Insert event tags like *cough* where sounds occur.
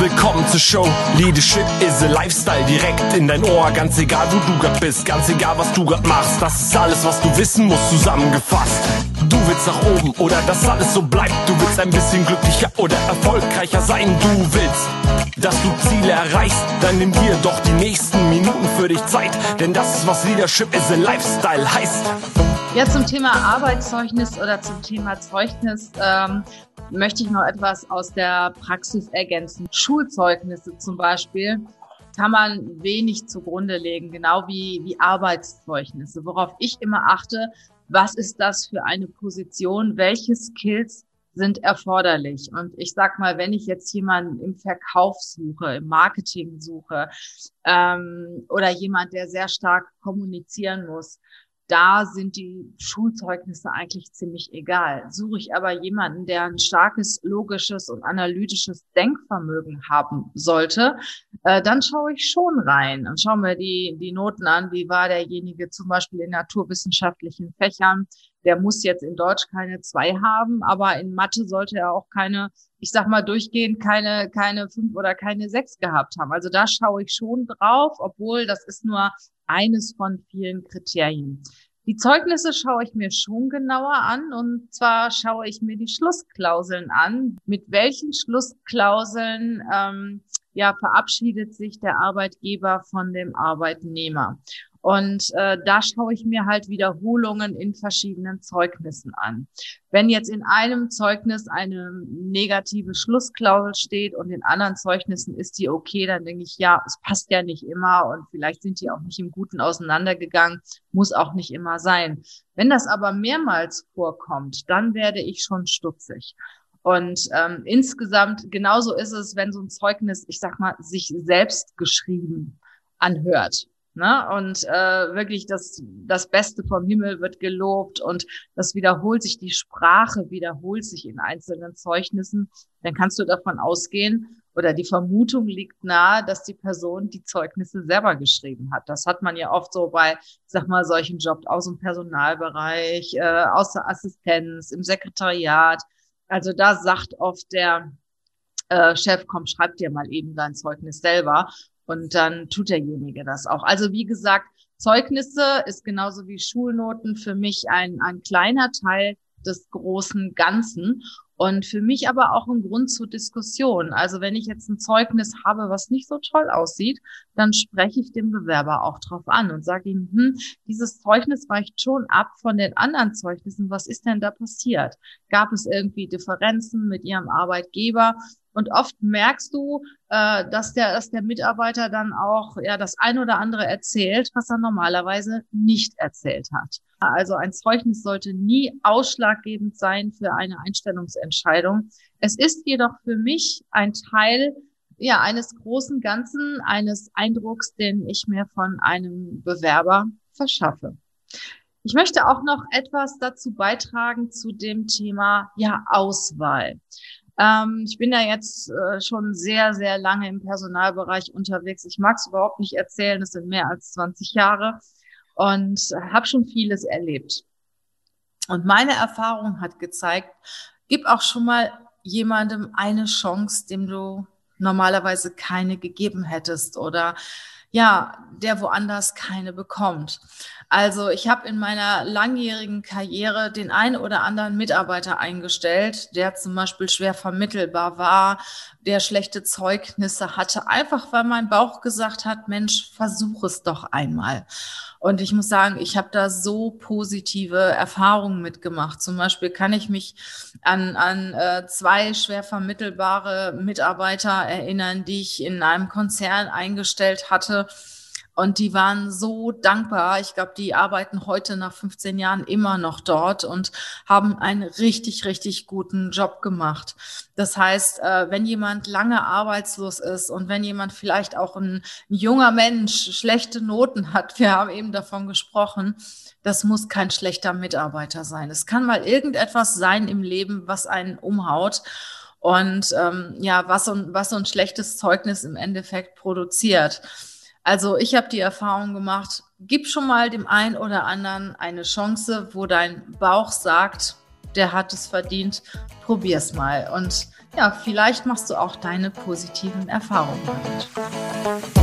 Willkommen zur Show. Leadership is a Lifestyle direkt in dein Ohr. Ganz egal, wo du grad bist, ganz egal, was du grad machst. Das ist alles, was du wissen musst, zusammengefasst. Willst nach oben oder dass alles so bleibt. Du willst ein bisschen glücklicher oder erfolgreicher sein. Du willst, dass du Ziele erreichst. Dann nimm dir doch die nächsten Minuten für dich Zeit. Denn das ist, was Leadership is a Lifestyle heißt. Ja, zum Thema Arbeitszeugnis oder zum Thema Zeugnis ähm, möchte ich noch etwas aus der Praxis ergänzen. Schulzeugnisse zum Beispiel kann man wenig zugrunde legen, genau wie, wie Arbeitszeugnisse. Worauf ich immer achte, was ist das für eine Position, welche Skills sind erforderlich. Und ich sag mal, wenn ich jetzt jemanden im Verkauf suche, im Marketing suche ähm, oder jemand, der sehr stark kommunizieren muss, da sind die Schulzeugnisse eigentlich ziemlich egal. Suche ich aber jemanden, der ein starkes logisches und analytisches Denkvermögen haben sollte, äh, dann schaue ich schon rein und schaue mir die, die Noten an. Wie war derjenige zum Beispiel in naturwissenschaftlichen Fächern? Der muss jetzt in Deutsch keine zwei haben, aber in Mathe sollte er auch keine, ich sag mal durchgehend keine, keine fünf oder keine sechs gehabt haben. Also da schaue ich schon drauf, obwohl das ist nur eines von vielen Kriterien. Die Zeugnisse schaue ich mir schon genauer an und zwar schaue ich mir die Schlussklauseln an. Mit welchen Schlussklauseln ähm, ja verabschiedet sich der Arbeitgeber von dem Arbeitnehmer? Und äh, da schaue ich mir halt Wiederholungen in verschiedenen Zeugnissen an. Wenn jetzt in einem Zeugnis eine negative Schlussklausel steht und in anderen Zeugnissen ist die okay, dann denke ich, ja, es passt ja nicht immer und vielleicht sind die auch nicht im Guten auseinandergegangen, muss auch nicht immer sein. Wenn das aber mehrmals vorkommt, dann werde ich schon stutzig. Und ähm, insgesamt genauso ist es, wenn so ein Zeugnis, ich sag mal, sich selbst geschrieben anhört. Ne? Und äh, wirklich das, das Beste vom Himmel wird gelobt und das wiederholt sich, die Sprache wiederholt sich in einzelnen Zeugnissen. Dann kannst du davon ausgehen oder die Vermutung liegt nahe, dass die Person die Zeugnisse selber geschrieben hat. Das hat man ja oft so bei, sag mal, solchen Jobs aus dem Personalbereich, äh, aus der Assistenz, im Sekretariat. Also da sagt oft der äh, Chef, komm, schreib dir mal eben dein Zeugnis selber. Und dann tut derjenige das auch. Also wie gesagt, Zeugnisse ist genauso wie Schulnoten für mich ein, ein kleiner Teil des großen Ganzen. Und für mich aber auch ein Grund zur Diskussion. Also wenn ich jetzt ein Zeugnis habe, was nicht so toll aussieht, dann spreche ich den Bewerber auch drauf an und sage ihm, hm, dieses Zeugnis weicht schon ab von den anderen Zeugnissen. Was ist denn da passiert? Gab es irgendwie Differenzen mit Ihrem Arbeitgeber? Und oft merkst du, äh, dass der, dass der Mitarbeiter dann auch ja das ein oder andere erzählt, was er normalerweise nicht erzählt hat. Also ein Zeugnis sollte nie ausschlaggebend sein für eine Einstellungsentscheidung. Es ist jedoch für mich ein Teil ja eines großen Ganzen, eines Eindrucks, den ich mir von einem Bewerber verschaffe. Ich möchte auch noch etwas dazu beitragen zu dem Thema ja Auswahl. Ähm, ich bin ja jetzt äh, schon sehr, sehr lange im Personalbereich unterwegs. Ich mag es überhaupt nicht erzählen, es sind mehr als 20 Jahre und habe schon vieles erlebt. Und meine Erfahrung hat gezeigt, gib auch schon mal jemandem eine Chance, dem du normalerweise keine gegeben hättest oder ja, der woanders keine bekommt. Also ich habe in meiner langjährigen Karriere den einen oder anderen Mitarbeiter eingestellt, der zum Beispiel schwer vermittelbar war, der schlechte Zeugnisse hatte, einfach weil mein Bauch gesagt hat, Mensch, versuch es doch einmal. Und ich muss sagen, ich habe da so positive Erfahrungen mitgemacht. Zum Beispiel kann ich mich an, an äh, zwei schwer vermittelbare Mitarbeiter erinnern, die ich in einem Konzern eingestellt hatte und die waren so dankbar. Ich glaube, die arbeiten heute nach 15 Jahren immer noch dort und haben einen richtig, richtig guten Job gemacht. Das heißt, äh, wenn jemand lange arbeitslos ist und wenn jemand vielleicht auch ein, junger Mensch schlechte Noten hat, *laughs* wir haben eben davon gesprochen, das muss kein schlechter Mitarbeiter sein. Es kann mal irgendetwas sein im Leben, was einen umhaut und ähm, ja, was so, was so ein schlechtes Zeugnis im Endeffekt produziert. Also ich habe die Erfahrung gemacht, gib schon mal dem einen oder anderen eine Chance, wo dein Bauch sagt, der hat es verdient, probier's mal. Und ja, vielleicht machst du auch deine positiven Erfahrungen damit.